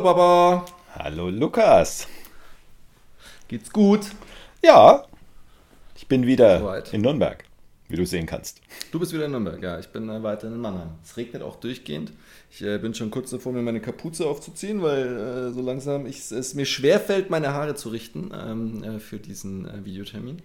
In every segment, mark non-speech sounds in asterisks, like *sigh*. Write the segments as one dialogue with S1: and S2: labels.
S1: Hallo Baba.
S2: Hallo Lukas.
S1: Geht's gut?
S2: Ja, ich bin wieder
S1: Soweit.
S2: in Nürnberg, wie du sehen kannst.
S1: Du bist wieder in Nürnberg, ja. Ich bin äh, weiter in Mannheim. Es regnet auch durchgehend. Ich äh, bin schon kurz davor, mir meine Kapuze aufzuziehen, weil äh, so langsam ich, es mir schwerfällt, meine Haare zu richten ähm, äh, für diesen äh, Videotermin.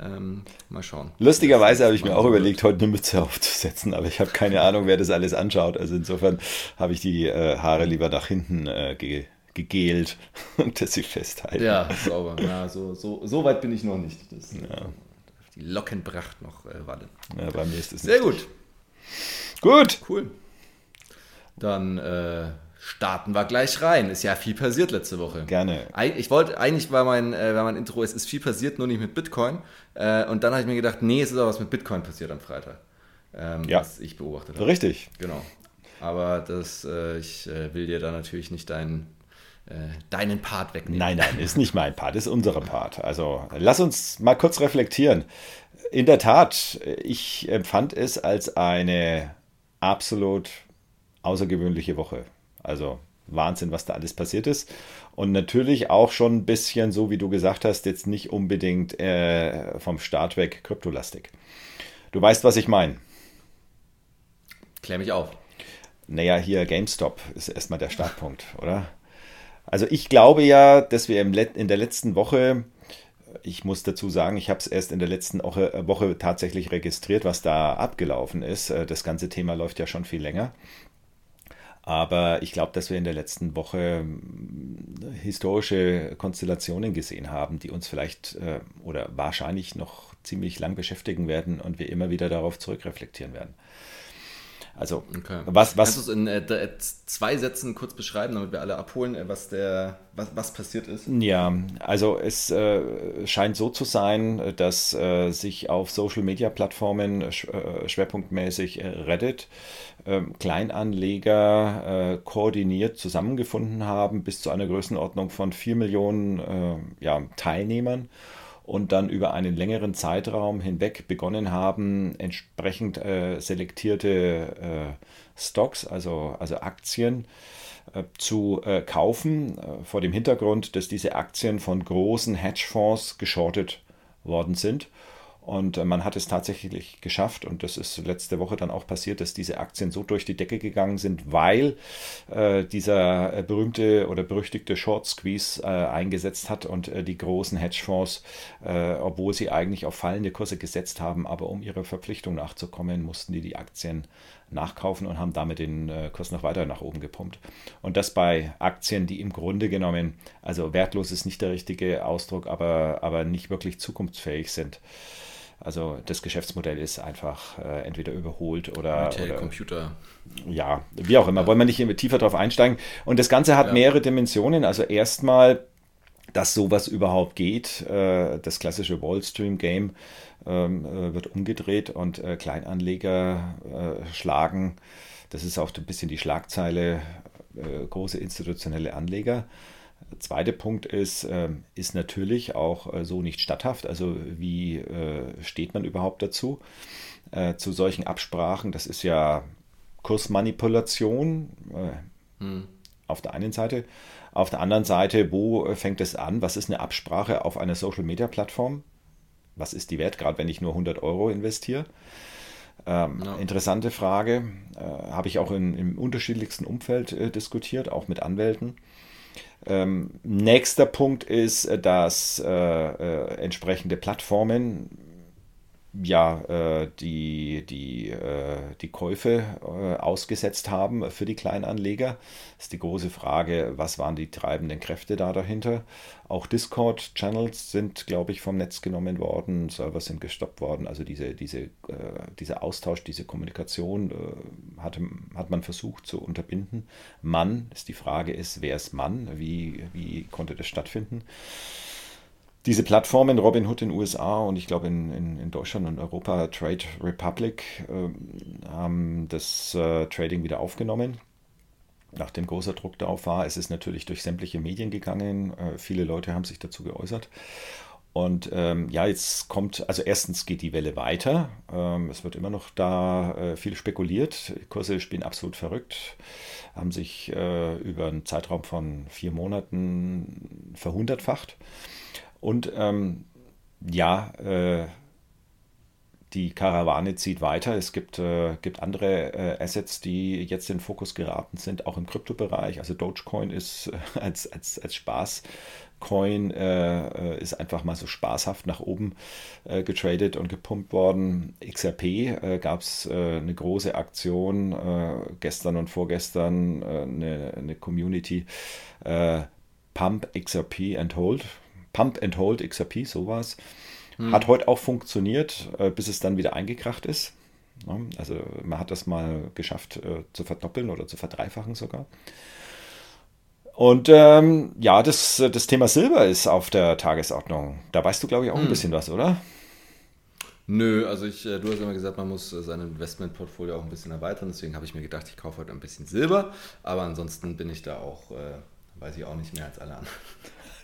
S1: Ähm, mal schauen.
S2: Lustigerweise habe ich mir auch überlegt, heute eine Mütze aufzusetzen, aber ich habe keine Ahnung, wer das alles anschaut. Also insofern habe ich die äh, Haare lieber nach hinten äh, ge gegelt *laughs* und dass sie festhalten.
S1: Ja, sauber. Ja, so, so, so weit bin ich noch nicht. Das, Die Lockenpracht noch äh, wallen.
S2: Ja, bei mir ist es
S1: Sehr gut.
S2: Gut.
S1: Cool. Dann äh, starten wir gleich rein. Ist ja viel passiert letzte Woche.
S2: Gerne.
S1: Ich wollte, eigentlich war mein, äh, war mein Intro, es ist viel passiert, nur nicht mit Bitcoin. Äh, und dann habe ich mir gedacht, nee, es ist auch was mit Bitcoin passiert am Freitag. Ähm,
S2: Ja.
S1: Was ich beobachtet habe.
S2: Richtig.
S1: Genau. Aber das, äh, ich äh, will dir da natürlich nicht deinen, deinen Part wegnehmen.
S2: Nein, nein, ist nicht mein Part, ist unser Part. Also lass uns mal kurz reflektieren. In der Tat, ich empfand es als eine absolut außergewöhnliche Woche. Also Wahnsinn, was da alles passiert ist. Und natürlich auch schon ein bisschen, so wie du gesagt hast, jetzt nicht unbedingt äh, vom Start weg kryptolastig. Du weißt, was ich meine.
S1: Klär mich auf.
S2: Naja, hier GameStop ist erstmal der Startpunkt, *laughs* oder? Also ich glaube ja, dass wir in der letzten Woche, ich muss dazu sagen, ich habe es erst in der letzten Woche, äh, Woche tatsächlich registriert, was da abgelaufen ist. Äh, Das ganze Thema läuft ja schon viel länger. Aber ich glaube, dass wir in der letzten Woche mh, historische Konstellationen gesehen haben, die uns vielleicht äh, oder wahrscheinlich noch ziemlich lang beschäftigen werden und wir immer wieder darauf zurückreflektieren werden. Also,
S1: Okay.
S2: was, was,
S1: Kannst du es in äh, d- zwei Sätzen kurz beschreiben, damit wir alle abholen, äh, was, der, was, was passiert ist?
S2: Ja, also es äh, scheint so zu sein, dass äh, sich auf Social-Media-Plattformen sch äh, schwerpunktmäßig äh, Reddit ähm, Kleinanleger äh, koordiniert zusammengefunden haben, bis zu einer Größenordnung von 4 Millionen äh, ja, Teilnehmern und dann über einen längeren Zeitraum hinweg begonnen haben, entsprechend äh, selektierte äh, Stocks, also, also Aktien, äh, zu äh, kaufen, äh, vor dem Hintergrund, dass diese Aktien von großen Hedgefonds geschortet worden sind. Und äh, man hat es tatsächlich geschafft, und das ist letzte Woche dann auch passiert, dass diese Aktien so durch die Decke gegangen sind, weil äh, dieser äh, berühmte oder berüchtigte Short Squeeze äh, eingesetzt hat und äh, die großen Hedgefonds, äh, obwohl sie eigentlich auf fallende Kurse gesetzt haben, aber um ihrer Verpflichtung nachzukommen, mussten die die Aktien nachkaufen und haben damit den äh, Kurs noch weiter nach oben gepumpt. Und das bei Aktien, die im Grunde genommen, also wertlos ist nicht der richtige Ausdruck, aber, aber nicht wirklich zukunftsfähig sind. Also das Geschäftsmodell ist einfach äh, entweder überholt oder,
S1: Retail,
S2: oder
S1: Computer.
S2: ja, wie auch immer. Wollen wir nicht tiefer drauf einsteigen. Und das Ganze hat
S1: Ja.
S2: mehrere Dimensionen. Also erstmal, dass sowas überhaupt geht. Äh, das klassische Wall Stream Game ähm, äh, wird umgedreht und äh, Kleinanleger schlagen. Das ist auch ein bisschen die Schlagzeile. Große institutionelle Anleger. Zweiter Punkt ist, ähm, ist natürlich auch so nicht statthaft. Also wie steht man überhaupt dazu? Zu solchen Absprachen, das ist ja Kursmanipulation äh, auf der einen Seite. Auf der anderen Seite, wo fängt es an? Was ist eine Absprache auf einer Social-Media-Plattform? Was ist die wert, gerade wenn ich nur 100 Euro investiere? Ähm,
S1: Ja.
S2: Interessante Frage. Äh, Habe ich auch in, im unterschiedlichsten Umfeld äh, diskutiert, auch mit Anwälten. Ähm, nächster Punkt ist, äh, dass äh, äh, entsprechende Plattformen ja äh, die, die, äh, die Käufe äh, ausgesetzt haben für die Kleinanleger. Das ist die große Frage, was waren die treibenden Kräfte da dahinter? Auch Discord-Channels sind, glaube ich, vom Netz genommen worden, Server sind gestoppt worden. Also diese, diese, äh, dieser Austausch, diese Kommunikation äh, hatte, hat man versucht zu unterbinden. Mann, ist die Frage ist, wer ist Mann? Wie, wie konnte das stattfinden? Diese Plattformen, Robinhood in den USA und ich glaube in, in, in Deutschland und Europa, Trade Republic, ähm, haben das äh, Trading wieder aufgenommen. Nachdem großer Druck darauf war, es ist natürlich durch sämtliche Medien gegangen. Äh, viele Leute haben sich dazu geäußert. Und ähm, ja, jetzt kommt, also erstens geht die Welle weiter. Ähm, es wird immer noch da äh, viel spekuliert. Die Kurse spielen absolut verrückt, haben sich äh, über einen Zeitraum von vier Monaten verhundertfacht. Und ähm, ja, äh, die Karawane zieht weiter. Es gibt, äh, gibt andere äh, Assets, die jetzt in Fokus geraten sind, auch im Kryptobereich. Also Dogecoin ist äh, als, als, als Spaßcoin äh, äh, ist einfach mal so spaßhaft nach oben äh, getradet und gepumpt worden. XRP gab es eine große Aktion gestern und vorgestern, eine, eine Community Pump XRP and Hold. Pump and Hold XRP, sowas. Hm. Hat heute auch funktioniert, äh, bis es dann wieder eingekracht ist. Also man hat das mal geschafft äh, zu verdoppeln oder zu verdreifachen sogar. Und ähm, ja, das, das Thema Silber ist auf der Tagesordnung. Da weißt du, glaube ich, auch ein hm. bisschen was, oder?
S1: Nö, also ich, äh, du hast immer gesagt, man muss sein Investmentportfolio auch ein bisschen erweitern. Deswegen habe ich mir gedacht, ich kaufe heute ein bisschen Silber. Aber ansonsten bin ich da auch, äh, weiß ich auch nicht mehr als alle anderen.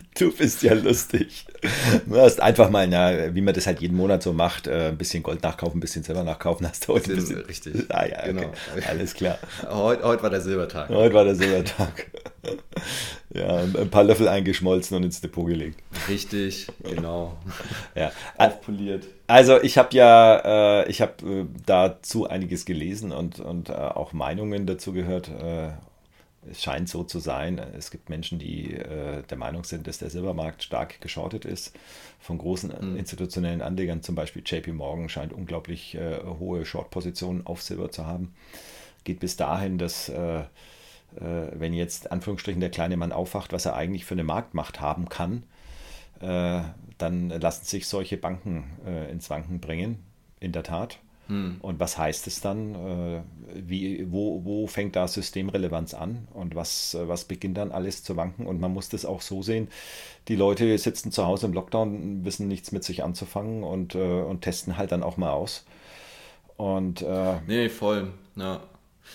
S1: *laughs*
S2: Du bist ja lustig. Du hast einfach mal, na, wie man das halt jeden Monat so macht, äh, ein bisschen Gold nachkaufen, ein bisschen Silber nachkaufen. Hast du heute ein bisschen,
S1: richtig.
S2: Ah ja, okay. genau. Alles klar.
S1: Heute, heute war der Silbertag.
S2: Heute war der Silbertag. *laughs* ja, ein paar Löffel eingeschmolzen und ins Depot gelegt.
S1: Richtig, genau. *laughs*
S2: ja. Aufpoliert. Also ich habe ja, äh, ich habe äh, dazu einiges gelesen und, und äh, auch Meinungen dazu gehört. Es scheint so zu sein. Es gibt Menschen, die äh, der Meinung sind, dass der Silbermarkt stark geschortet ist. Von großen mhm. institutionellen Anlegern, zum Beispiel JP Morgan, scheint unglaublich äh, hohe Short-Positionen auf Silber zu haben. Geht bis dahin, dass, äh, äh wenn jetzt Anführungsstrichen der kleine Mann aufwacht, was er eigentlich für eine Marktmacht haben kann, äh, dann lassen sich solche Banken äh, ins Wanken bringen. In der Tat. Hm. Und was heißt es dann? Äh, wie, wo, wo fängt da Systemrelevanz an und was, was beginnt dann alles zu wanken? Und man muss das auch so sehen, die Leute sitzen zu Hause im Lockdown, wissen nichts mit sich anzufangen und, äh, und testen halt dann auch mal aus. Und, äh,
S1: nee, voll. Ja.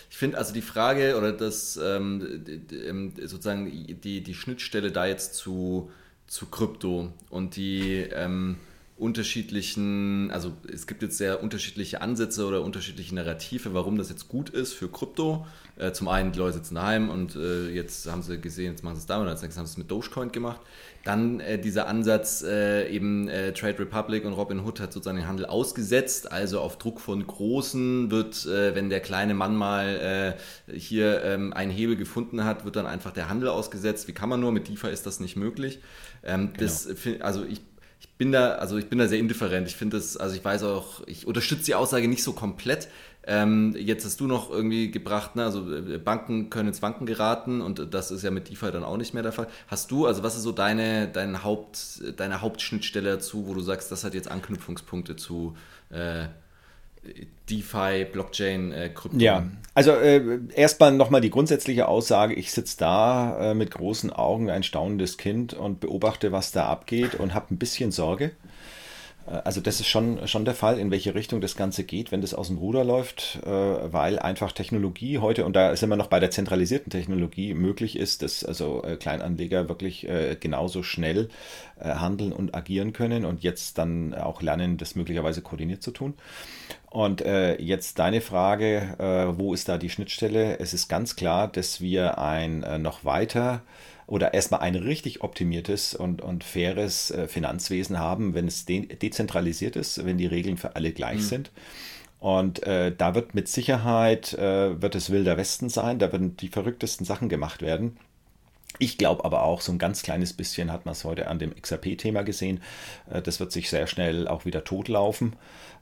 S1: Ich finde also die Frage oder das ähm, ähm, sozusagen die, die Schnittstelle da jetzt zu, zu Krypto und die ähm, unterschiedlichen, also es gibt jetzt sehr unterschiedliche Ansätze oder unterschiedliche Narrative, warum das jetzt gut ist für Krypto. Äh, zum einen, die Leute sitzen daheim und äh, jetzt haben sie gesehen, jetzt machen sie es damit, als nächstes haben sie es mit Dogecoin gemacht. Dann äh, dieser Ansatz, äh, eben äh, Trade Republic und Robinhood hat sozusagen den Handel ausgesetzt, also auf Druck von Großen wird, äh, wenn der kleine Mann mal hier ähm, einen Hebel gefunden hat, wird dann einfach der Handel ausgesetzt. Wie kann man nur? Mit DeFi ist das nicht möglich. Ähm, genau. das, also ich ich bin da, also ich bin da sehr indifferent. Ich finde das, also ich weiß auch, ich unterstütze die Aussage nicht so komplett. Ähm, jetzt hast du noch irgendwie gebracht, ne, also äh, Banken können ins Wanken geraten und das ist ja mit DeFi dann auch nicht mehr der Fall. Hast du, also was ist so deine, dein Haupt, deine Hauptschnittstelle dazu, wo du sagst, das hat jetzt Anknüpfungspunkte zu äh, DeFi, Blockchain, äh, Krypto.
S2: Ja, also äh, erstmal nochmal die grundsätzliche Aussage, ich sitze da äh, mit großen Augen, ein staunendes Kind und beobachte, was da abgeht und habe ein bisschen Sorge. Äh, also das ist schon, schon der Fall, in welche Richtung das Ganze geht, wenn das aus dem Ruder läuft, äh, weil einfach Technologie heute, und da sind wir noch bei der zentralisierten Technologie, möglich ist, dass also äh, Kleinanleger wirklich genauso schnell handeln und agieren können und jetzt dann auch lernen, das möglicherweise koordiniert zu tun. Und jetzt deine Frage, wo ist da die Schnittstelle? Es ist ganz klar, dass wir ein noch weiter oder erstmal ein richtig optimiertes und, und faires äh, Finanzwesen haben, wenn es de dezentralisiert ist, wenn die Regeln für alle gleich mhm. sind. Und äh, da wird mit Sicherheit, äh, wird es wilder Westen sein, da werden die verrücktesten Sachen gemacht werden. Ich glaube aber auch, so ein ganz kleines bisschen hat man es heute an dem XRP-Thema gesehen. Äh, das wird sich sehr schnell auch wieder totlaufen,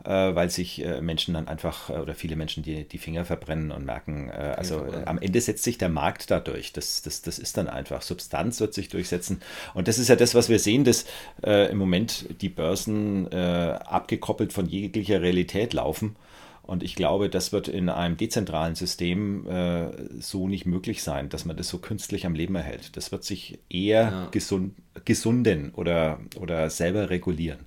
S2: äh, weil sich äh, Menschen dann einfach oder viele Menschen die, die Finger verbrennen und merken, also am Ende setzt sich der Markt dadurch. Das, das, das ist dann einfach. Substanz wird sich durchsetzen. Und das ist ja das, was wir sehen, dass im Moment die Börsen abgekoppelt von jeglicher Realität laufen. Und ich glaube, das wird in einem dezentralen System äh, so nicht möglich sein, dass man das so künstlich am Leben erhält. Das wird sich eher ja. gesund, gesunden oder, oder selber regulieren.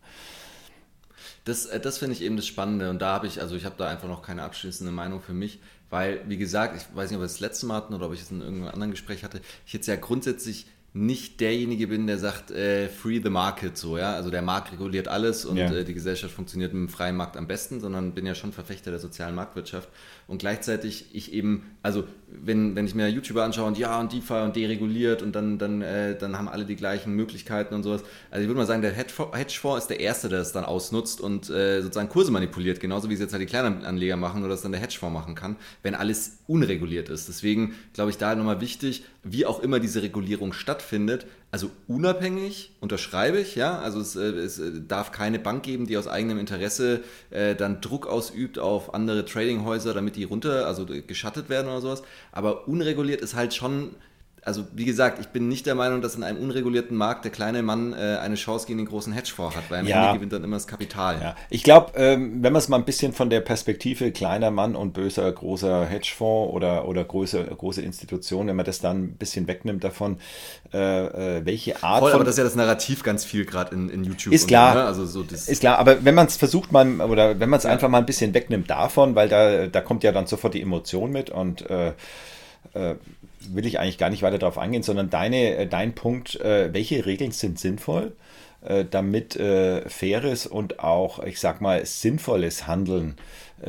S1: Das, äh, das finde ich eben das Spannende und da habe ich, also ich habe da einfach noch keine abschließende Meinung für mich, weil, wie gesagt, ich weiß nicht, ob wir das letzte Mal hatten oder ob ich es in irgendeinem anderen Gespräch hatte, ich jetzt ja grundsätzlich nicht derjenige bin, der sagt, äh, free the market, so, ja. Also der Markt reguliert alles und ja. äh, die Gesellschaft funktioniert mit dem freien Markt am besten, sondern bin ja schon Verfechter der sozialen Marktwirtschaft. Und gleichzeitig ich eben, also wenn, wenn ich mir YouTuber anschaue und ja und DeFi und dereguliert und dann, dann, äh, dann haben alle die gleichen Möglichkeiten und sowas. Also ich würde mal sagen, der Hedgefonds ist der Erste, der es dann ausnutzt und äh, sozusagen Kurse manipuliert, genauso wie es jetzt halt die Kleinanleger machen oder es dann der Hedgefonds machen kann, wenn alles unreguliert ist. Deswegen glaube ich da nochmal wichtig, wie auch immer diese Regulierung stattfindet, also unabhängig unterschreibe ich, ja, also es, äh, es, äh, darf keine Bank geben, die aus eigenem Interesse äh, dann Druck ausübt auf andere Tradinghäuser, damit die runter, also geschattet werden oder sowas. Aber unreguliert ist halt schon also wie gesagt, ich bin nicht der Meinung, dass in einem unregulierten Markt der kleine Mann äh, eine Chance gegen den großen Hedgefonds hat, weil am ja. Ende gewinnt dann immer das Kapital.
S2: Ja. Ich glaube, ähm, wenn man es mal ein bisschen von der Perspektive kleiner Mann und böser großer Hedgefonds oder, oder große, große Institution, wenn man das dann ein bisschen wegnimmt davon, äh, äh welche Art
S1: Voll, von... aber das ist ja das Narrativ ganz viel gerade in, in YouTube.
S2: Ist klar, so, ne? also so ist klar, aber wenn man es versucht, mal, oder wenn man es ja. einfach mal ein bisschen wegnimmt davon, weil da, da kommt ja dann sofort die Emotion mit und äh, äh will ich eigentlich gar nicht weiter darauf eingehen, sondern deine, äh, dein Punkt, äh, welche Regeln sind sinnvoll, äh, damit faires und auch, ich sag mal, sinnvolles Handeln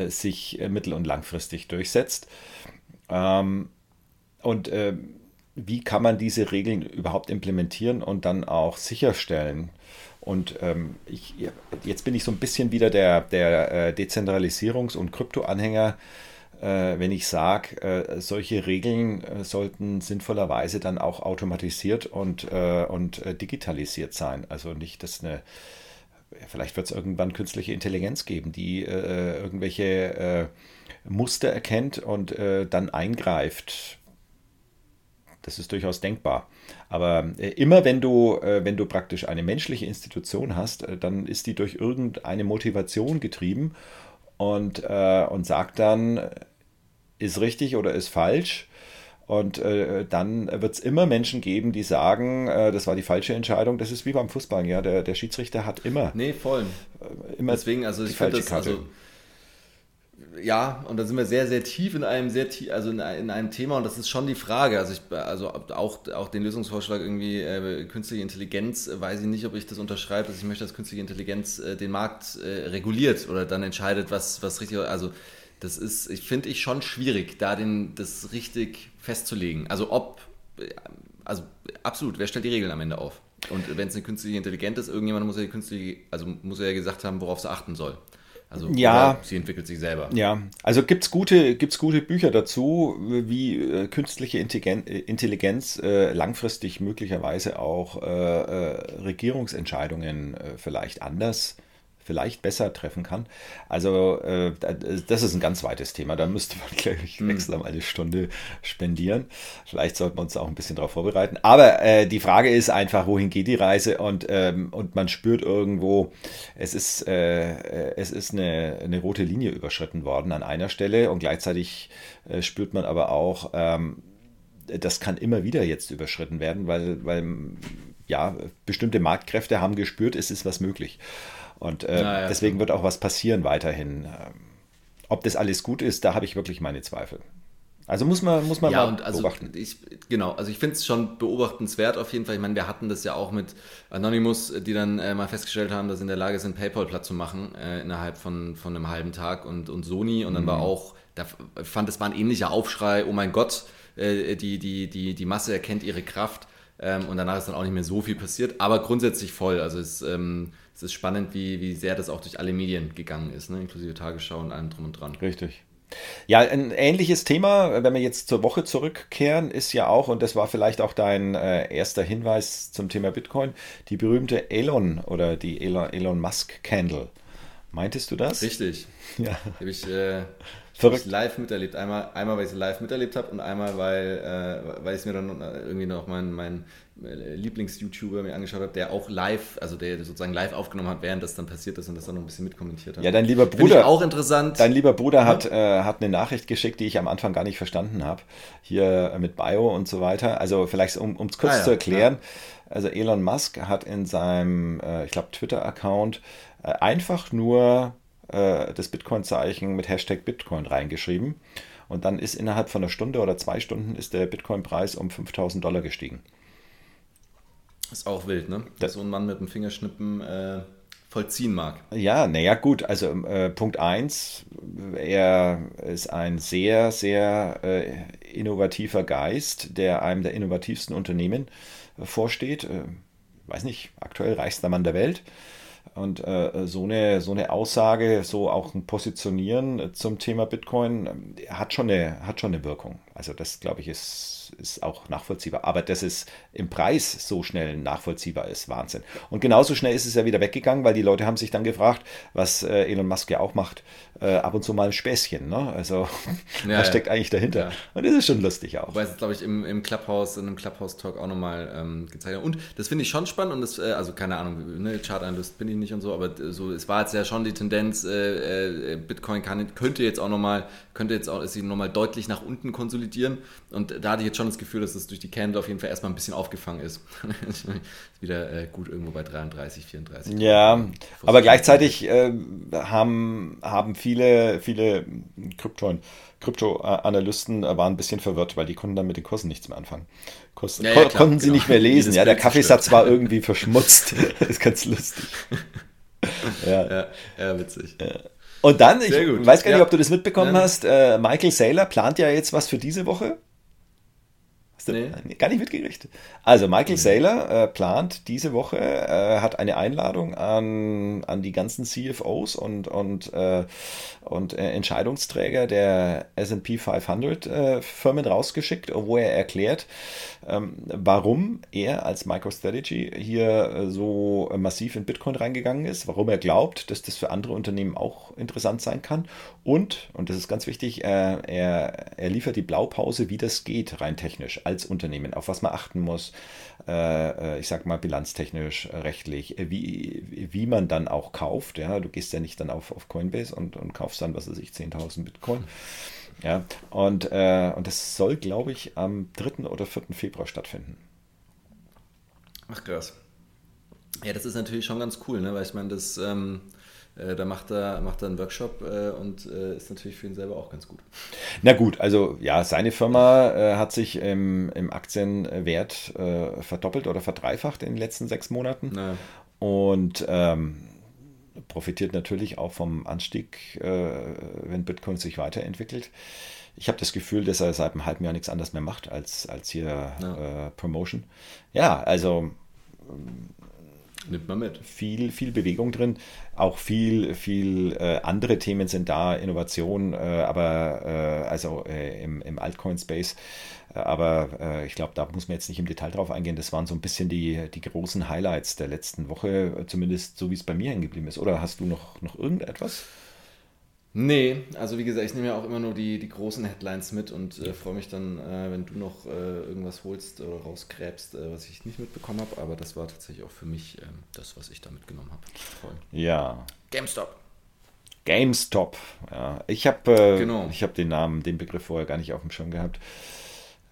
S2: sich mittel- und langfristig durchsetzt. Ähm, und wie kann man diese Regeln überhaupt implementieren und dann auch sicherstellen? Und ähm, ich, jetzt bin ich so ein bisschen wieder der, der Dezentralisierungs- und Krypto-Anhänger äh, wenn ich sage, äh, solche Regeln äh, sollten sinnvollerweise dann auch automatisiert und, und digitalisiert sein. Also nicht, dass eine, vielleicht wird es irgendwann künstliche Intelligenz geben, die irgendwelche Muster erkennt und dann eingreift. Das ist durchaus denkbar. Aber immer wenn du, wenn du praktisch eine menschliche Institution hast, dann ist die durch irgendeine Motivation getrieben und, und sagt dann, ist richtig oder ist falsch. Und äh, dann wird es immer Menschen geben, die sagen, äh, das war die falsche Entscheidung. Das ist wie beim Fußball, ja. Der, der Schiedsrichter hat immer.
S1: Nee, voll. Äh, immer Deswegen, also ich finde das, Karte. also ja, und da sind wir sehr, sehr tief in einem sehr tief, also in, in, einem Thema und das ist schon die Frage. Also ich, also auch, auch den Lösungsvorschlag irgendwie äh, künstliche Intelligenz, äh, weiß ich nicht, ob ich das unterschreibe, dass ich möchte, dass künstliche Intelligenz äh, den Markt äh, reguliert oder dann entscheidet, was, was richtig, also das ist, ich finde ich schon schwierig, da den, das richtig festzulegen. Also ob, also absolut, wer stellt die Regeln am Ende auf? Und wenn es eine künstliche Intelligenz ist, irgendjemand muss ja die künstliche, also muss er ja gesagt haben, worauf sie achten soll. Also
S2: ja,
S1: sie entwickelt sich selber.
S2: Ja, also gibt es gute, gibt's gute Bücher dazu, wie äh, künstliche Intelligenz, Intelligenz äh, langfristig möglicherweise auch äh, äh Regierungsentscheidungen äh, vielleicht anders äh, vielleicht besser treffen kann. Also äh, das ist ein ganz weites Thema. Da müsste man, *laughs* glaube ich, hm. extra eine Stunde spendieren. Vielleicht sollten wir uns auch ein bisschen darauf vorbereiten. Aber äh, die Frage ist einfach, wohin geht die Reise? Und, ähm, und man spürt irgendwo, es ist, äh, es ist eine, eine rote Linie überschritten worden an einer Stelle und gleichzeitig äh, spürt man aber auch, ähm, das kann immer wieder jetzt überschritten werden, weil, weil ja, bestimmte Marktkräfte haben gespürt, es ist was möglich. Und äh, ja, deswegen wird auch was passieren weiterhin. Ähm, ob das alles gut ist, da habe ich wirklich meine Zweifel. Also muss man, muss man
S1: ja, mal also beobachten. Ich, genau, also ich finde es schon beobachtenswert auf jeden Fall. Ich meine, wir hatten das ja auch mit Anonymous, die dann äh, mal festgestellt haben, dass sie in der Lage sind, PayPal platt zu machen äh, innerhalb von, von einem halben Tag und, und Sony. Und dann mhm. war auch, da fand es war ein ähnlicher Aufschrei, oh mein Gott, äh, die, die, die, die Masse erkennt ihre Kraft. Ähm, und danach ist dann auch nicht mehr so viel passiert, aber grundsätzlich voll. Also es ähm, es ist spannend, wie, wie sehr das auch durch alle Medien gegangen ist, ne? inklusive Tagesschau und allem drum und dran.
S2: Richtig. Ja, ein ähnliches Thema, wenn wir jetzt zur Woche zurückkehren, ist ja auch, und das war vielleicht auch dein äh, erster Hinweis zum Thema Bitcoin, die berühmte Elon oder die Elon, Elon Musk Candle. Meintest du das?
S1: Richtig. Ja. Habe ich, äh, ich live miterlebt. Einmal, einmal, weil ich es live miterlebt habe und einmal, weil, äh, weil ich mir dann irgendwie noch mein, mein Lieblings-YouTuber mir angeschaut habe, der auch live, also der sozusagen live aufgenommen hat, während das dann passiert ist und das dann noch ein bisschen mitkommentiert hat.
S2: Ja, dein lieber Bruder.
S1: auch interessant.
S2: Dein lieber Bruder hat, ja. äh, hat eine Nachricht geschickt, die ich am Anfang gar nicht verstanden habe. Hier mit Bio und so weiter. Also vielleicht, um es kurz ah, ja, zu erklären. Ja. Also Elon Musk hat in seinem, äh, ich glaube, Twitter-Account äh, einfach nur äh, das Bitcoin-Zeichen mit Hashtag Bitcoin reingeschrieben. Und dann ist innerhalb von einer Stunde oder zwei Stunden ist der Bitcoin-Preis um 5000 Dollar gestiegen.
S1: Ist auch wild, ne? Dass so ein Mann mit dem Fingerschnippen äh, vollziehen mag.
S2: Ja, naja, gut. Also äh, Punkt 1, er ist ein sehr, sehr äh, innovativer Geist, der einem der innovativsten Unternehmen äh, vorsteht. Äh, weiß nicht, aktuell reichster Mann der Welt. Und äh, so, eine, so eine Aussage, so auch ein Positionieren zum Thema Bitcoin hat schon eine, hat schon eine Wirkung. Also das, glaube ich, ist ist auch nachvollziehbar. Aber dass es im Preis so schnell nachvollziehbar ist, Wahnsinn. Und genauso schnell ist es ja wieder weggegangen, weil die Leute haben sich dann gefragt, was äh, Elon Musk ja auch macht, äh, ab und zu mal ein Späßchen. Ne? Also *laughs* ja, was steckt eigentlich dahinter? Ja. Und das ist schon lustig auch.
S1: Wobei es, glaube ich, im, im Clubhouse, in einem Clubhouse-Talk auch nochmal ähm, gezeigt hat. Und das finde ich schon spannend und das, äh, also keine Ahnung, ne, Chart-Analyst bin ich nicht und so, aber so, es war jetzt ja schon die Tendenz, äh, äh, Bitcoin kann, könnte jetzt auch nochmal, könnte jetzt auch sich nochmal deutlich nach unten konsolidieren. Und da hatte ich jetzt schon das Gefühl, dass das durch die Candle auf jeden Fall erstmal ein bisschen aufgefangen ist. ist *laughs* wieder äh, gut irgendwo bei 33, 34.
S2: Ja, aber gleichzeitig äh, haben, haben viele, viele Krypto, Krypto-Analysten äh, waren ein bisschen verwirrt, weil die konnten dann mit den Kursen nichts mehr anfangen. Kurs, ja, ja, klar, konnten sie genau. nicht mehr lesen. Ja, der Kaffeesatz war irgendwie verschmutzt. *laughs* das ist ganz lustig. *laughs*
S1: ja. ja, ja witzig.
S2: Und dann, ich weiß gar nicht, ob du das mitbekommen hast, äh, Michael Saylor plant ja jetzt was für diese Woche. Hast du nee. gar nicht mitgekriegt? Also Michael mhm. Saylor äh, plant diese Woche, äh, hat eine Einladung an, an die ganzen CFOs und, und, äh, und äh, Entscheidungsträger der S&P 500 äh, Firmen rausgeschickt, wo er erklärt, ähm, warum er als MicroStrategy hier äh, so massiv in Bitcoin reingegangen ist, warum er glaubt, dass das für andere Unternehmen auch interessant sein kann und, und das ist ganz wichtig, er, er liefert die Blaupause, wie das geht, rein technisch als Unternehmen, auf was man achten muss, äh, äh, ich sag mal bilanztechnisch, rechtlich, äh, wie, wie man dann auch kauft. Ja, du gehst ja nicht dann auf, auf Coinbase und, und kaufst dann, was weiß ich, 10.000 Bitcoin. Ja, und, äh, und das soll, glaube ich, am 3. oder 4. Februar stattfinden.
S1: Ach krass. Ja, das ist natürlich schon ganz cool, ne? weil ich meine, das. Ähm äh, da macht er, macht er einen Workshop äh, und äh, ist natürlich für ihn selber auch ganz gut.
S2: Na gut, also ja, seine Firma äh, hat sich im, im Aktienwert äh, verdoppelt oder verdreifacht in den letzten sechs Monaten. Ja. Und ähm, profitiert natürlich auch vom Anstieg, äh, wenn Bitcoin sich weiterentwickelt. Ich habe das Gefühl, dass er seit einem halben Jahr nichts anderes mehr macht als, als hier ja. Promotion. Ja, also
S1: Nimmt man mit.
S2: Viel, viel Bewegung drin. Auch viel, viel äh, andere Themen sind da, Innovation, äh, aber äh, also äh, im, im Altcoin-Space. Äh, aber äh, ich glaube, da muss man jetzt nicht im Detail drauf eingehen. Das waren so ein bisschen die, die großen Highlights der letzten Woche, zumindest so wie es bei mir hängen geblieben ist. Oder hast du noch, noch irgendetwas?
S1: Nee, also wie gesagt, ich nehme ja auch immer nur die, die großen Headlines mit und äh, freue mich dann, äh, wenn du noch äh, irgendwas holst oder rausgräbst, äh, was ich nicht mitbekommen habe. Aber das war tatsächlich auch für mich ähm, das, was ich da mitgenommen habe.
S2: Ja.
S1: GameStop.
S2: GameStop. Ja. Ich habe äh, genau. hab den Namen, den Begriff vorher gar nicht auf dem Schirm gehabt.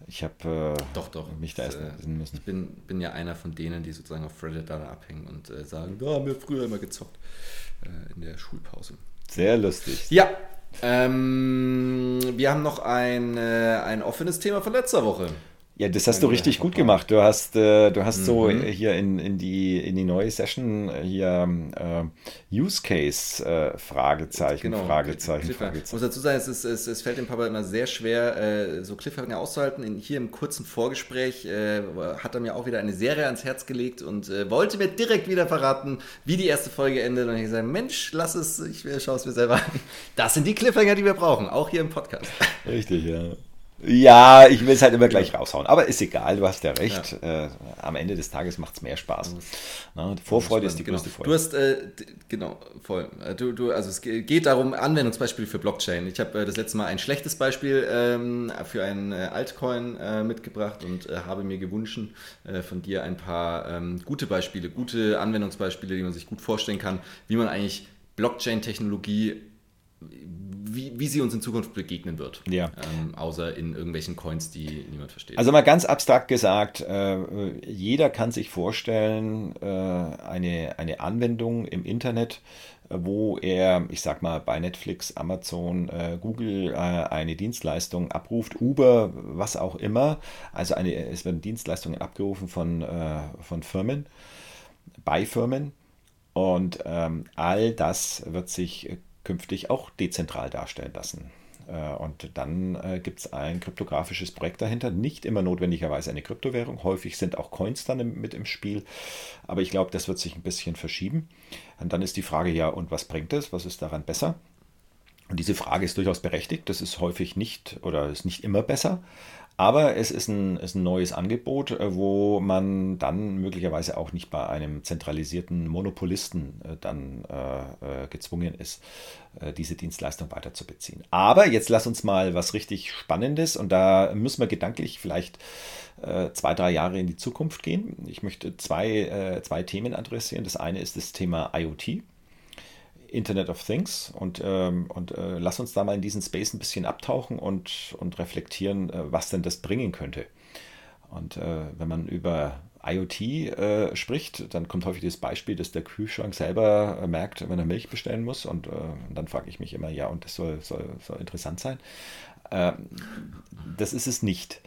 S2: Ich habe
S1: äh, doch, doch. mich da erst müssen. Ich bin, bin ja einer von denen, die sozusagen auf Reddit da abhängen und äh, sagen, da haben wir früher immer gezockt äh, in der Schulpause.
S2: Sehr lustig.
S1: Ja. Ähm, wir haben noch ein, äh, ein offenes Thema von letzter Woche.
S2: Ja, das hast du richtig gut gemacht. Du hast, äh, du hast mhm. so hier in, in, die, in die neue Session hier äh, Use Case äh, Fragezeichen, genau. Fragezeichen,
S1: Cliffhanger. Fragezeichen. Ich muss dazu sagen, es, ist, es, es fällt dem Papa immer sehr schwer, äh, so Cliffhanger auszuhalten. In, hier im kurzen Vorgespräch äh, hat er mir auch wieder eine Serie ans Herz gelegt und äh, wollte mir direkt wieder verraten, wie die erste Folge endet. Und ich gesagt, Mensch, lass es, ich schaue es mir selber an. Das sind die Cliffhanger, die wir brauchen, auch hier im Podcast.
S2: Richtig, ja. Ja, ich will es halt immer gleich raushauen. Aber ist egal, du hast ja recht. Ja. Äh, am Ende des Tages macht es mehr Spaß. Na, Vorfreude ist die
S1: genau.
S2: größte Freude.
S1: Du hast, äh, genau, voll. Äh, du, du, also es geht darum, Anwendungsbeispiele für Blockchain. Ich habe äh, das letzte Mal ein schlechtes Beispiel ähm, für ein äh, Altcoin äh, mitgebracht und habe mir gewünscht, von dir ein paar ähm, gute Beispiele, gute Anwendungsbeispiele, die man sich gut vorstellen kann, wie man eigentlich Blockchain-Technologie wie, wie sie uns in Zukunft begegnen wird.
S2: Ja.
S1: Ähm, außer in irgendwelchen Coins, die niemand versteht.
S2: Also mal ganz abstrakt gesagt, äh, jeder kann sich vorstellen, äh, eine, eine Anwendung im Internet, wo er, ich sag mal, bei Netflix, Amazon, äh, Google äh, eine Dienstleistung abruft, Uber, was auch immer. Also eine, es werden Dienstleistungen abgerufen von, äh, von Firmen, bei Firmen. Und ähm, all das wird sich künftig auch dezentral darstellen lassen. Äh, und dann äh, gibt es ein kryptografisches Projekt dahinter. Nicht immer notwendigerweise eine Kryptowährung. Häufig sind auch Coins dann mit im Spiel. Aber ich glaube, das wird sich ein bisschen verschieben. Und dann ist die Frage, ja, und was bringt es? Was ist daran besser? Und diese Frage ist durchaus berechtigt. Das ist häufig nicht oder ist nicht immer besser. Aber es ist ein, ist ein neues Angebot, äh, wo man dann möglicherweise auch nicht bei einem zentralisierten Monopolisten äh, dann äh, gezwungen ist, diese Dienstleistung weiter zu beziehen. Aber jetzt lass uns mal was richtig Spannendes und da müssen wir gedanklich vielleicht zwei, drei Jahre in die Zukunft gehen. Ich möchte zwei, zwei Themen adressieren. Das eine ist das Thema IoT. Internet of Things und, ähm, und äh, lass uns da mal in diesen Space ein bisschen abtauchen und, und reflektieren, äh, was denn das bringen könnte. Und äh, wenn man über IoT äh, spricht, dann kommt häufig das Beispiel, dass der Kühlschrank selber äh, merkt, wenn er Milch bestellen muss. Und, äh, und dann frage ich mich immer, ja, und das soll, soll, soll interessant sein. Ähm, das ist es nicht.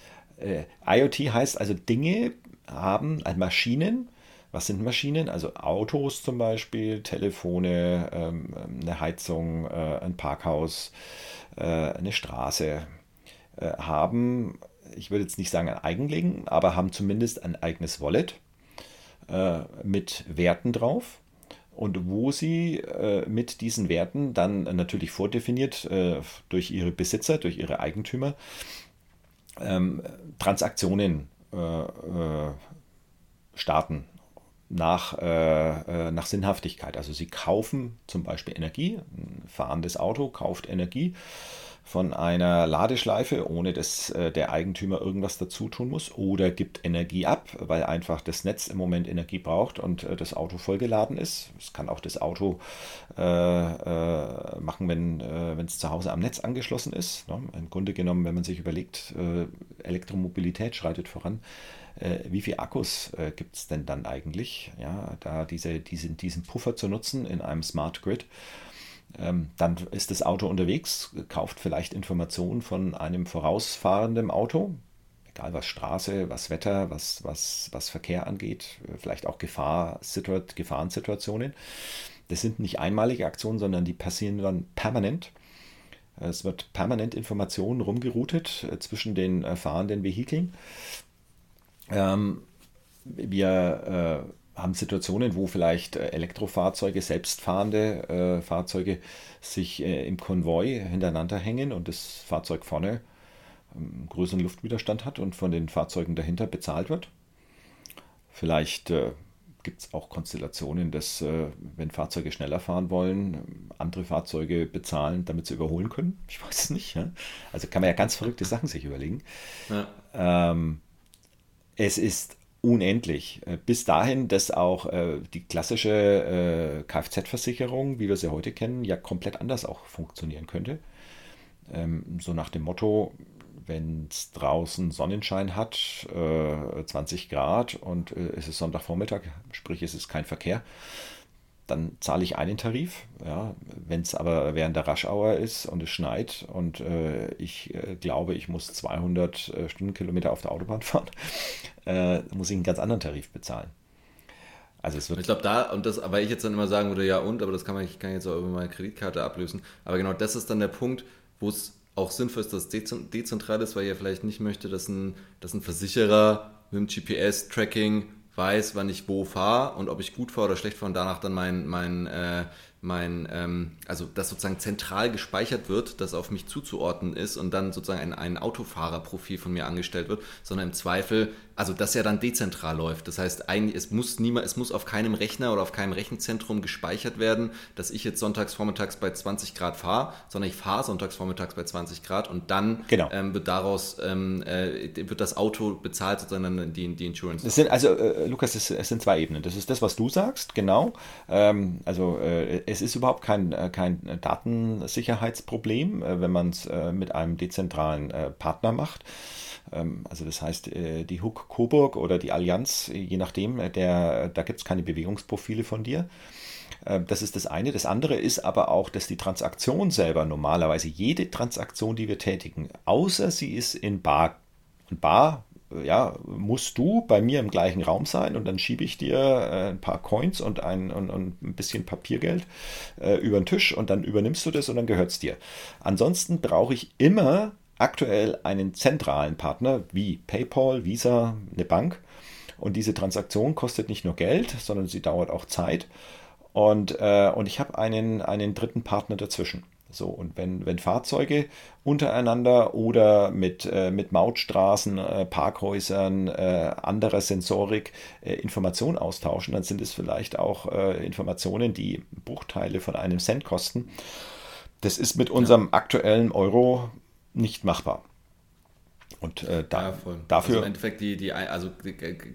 S2: IoT heißt also, Dinge haben, also Maschinen was sind Maschinen? Also Autos zum Beispiel, Telefone, ähm, eine Heizung, äh, ein Parkhaus, äh, eine Straße äh, haben, ich würde jetzt nicht sagen ein Eigenlegen, aber haben zumindest ein eigenes Wallet äh, mit Werten drauf. Und wo sie äh, mit diesen Werten dann natürlich vordefiniert äh, durch ihre Besitzer, durch ihre Eigentümer, ähm, Transaktionen starten nach, äh, äh, nach Sinnhaftigkeit. Also sie kaufen zum Beispiel Energie, ein fahrendes Auto kauft Energie von einer Ladeschleife, ohne dass äh, der Eigentümer irgendwas dazu tun muss, oder gibt Energie ab, weil einfach das Netz im Moment Energie braucht und äh, das Auto vollgeladen ist. Es kann auch das Auto äh, äh machen, wenn es zu Hause am Netz angeschlossen ist. Ne? Im Grunde genommen, wenn man sich überlegt, Elektromobilität schreitet voran äh, wie viele Akkus äh, gibt es denn dann eigentlich? Ja, da diese, diesen, diesen Puffer zu nutzen in einem Smart Grid. Ähm, dann ist das Auto unterwegs, kauft vielleicht Informationen von einem vorausfahrenden Auto, egal was Straße, was Wetter, was, was, was Verkehr angeht, äh, vielleicht auch Gefahr, Gefahrensituationen. Das sind nicht einmalige Aktionen, sondern die passieren dann permanent. Es wird permanent Informationen rumgeroutet äh, zwischen den äh, fahrenden Vehikeln. Ähm, wir äh, haben Situationen, wo vielleicht äh, Elektrofahrzeuge, selbstfahrende äh, Fahrzeuge sich äh, im Konvoi hintereinander hängen und das Fahrzeug vorne einen ähm, größeren Luftwiderstand hat und von den Fahrzeugen dahinter bezahlt wird. Vielleicht äh, gibt es auch Konstellationen, dass, äh, wenn Fahrzeuge schneller fahren wollen, andere Fahrzeuge bezahlen, damit sie überholen können. Ich weiß es nicht. Ja? Also kann man ja ganz verrückte Sachen sich überlegen. Ja. Ähm, es ist unendlich. Äh, bis dahin, dass auch äh, die klassische äh, Kfz-Versicherung, wie wir sie heute kennen, ja komplett anders auch funktionieren könnte. Ähm, so nach dem Motto, wenn es draußen Sonnenschein hat, äh, 20 Grad und es ist Sonntagvormittag, sprich es ist kein Verkehr, dann zahle ich einen Tarif. Ja, Wenn es aber während der Raschauer ist und es schneit und äh, ich äh, glaube, ich muss 200 äh, Stundenkilometer auf der Autobahn *laughs* fahren, äh, muss ich einen ganz anderen Tarif bezahlen.
S1: Also es wird ich glaube da, und das, weil ich jetzt dann immer sagen würde, ja und, aber das kann man, ich kann jetzt auch über meine Kreditkarte ablösen. Aber genau das ist dann der Punkt, wo es auch sinnvoll ist, dass es dezentral ist, weil ihr vielleicht nicht möchte, dass ein, dass ein Versicherer mit dem GPS-Tracking weiß, wann ich wo fahre und ob ich gut fahre oder schlecht fahre und danach dann mein, mein, äh, mein ähm, also das sozusagen zentral gespeichert wird, das auf mich zuzuordnen ist und dann sozusagen ein, ein Autofahrerprofil von mir angestellt wird, sondern im Zweifel also das ja dann dezentral läuft. Das heißt, eigentlich, es muss niemand, es muss auf keinem Rechner oder auf keinem Rechenzentrum gespeichert werden, dass ich jetzt sonntags vormittags bei 20 Grad fahre, sondern ich fahre sonntags vormittags bei 20 Grad und dann genau. ähm, wird daraus ähm, äh, wird das Auto bezahlt, sozusagen die, die Insurance.
S2: Sind, also äh, Lukas, es, es, sind zwei Ebenen. Das ist das, was du sagst, genau. Ähm, also äh, es ist überhaupt kein, äh, kein Datensicherheitsproblem, äh, wenn man es äh, mit einem dezentralen Partner macht. Ähm, also das heißt, die Hook Coburg oder die Allianz, je nachdem, der, da gibt es keine Bewegungsprofile von dir. Ähm, das ist das eine. Das andere ist aber auch, dass die Transaktion selber normalerweise, jede Transaktion, die wir tätigen, außer sie ist in Bar, und Bar, ja, musst du bei mir im gleichen Raum sein und dann schiebe ich dir ein paar Coins und ein, und, und ein bisschen Papiergeld äh, über den Tisch und dann übernimmst du das und dann gehört es dir. Ansonsten brauche ich immer aktuell einen zentralen Partner wie PayPal, Visa, eine Bank. Und diese Transaktion kostet nicht nur Geld, sondern sie dauert auch Zeit. Und, äh, und ich habe einen, einen dritten Partner dazwischen. So, und wenn, wenn Fahrzeuge untereinander oder mit, äh, mit Mautstraßen, äh, Parkhäusern, äh, anderer Sensorik äh, Informationen austauschen, dann sind es vielleicht auch äh, Informationen, die Bruchteile von einem Cent kosten. Das ist mit unserem aktuellen Euro nicht machbar. Und äh, da, ja, dafür.
S1: Also im Endeffekt, die, die, also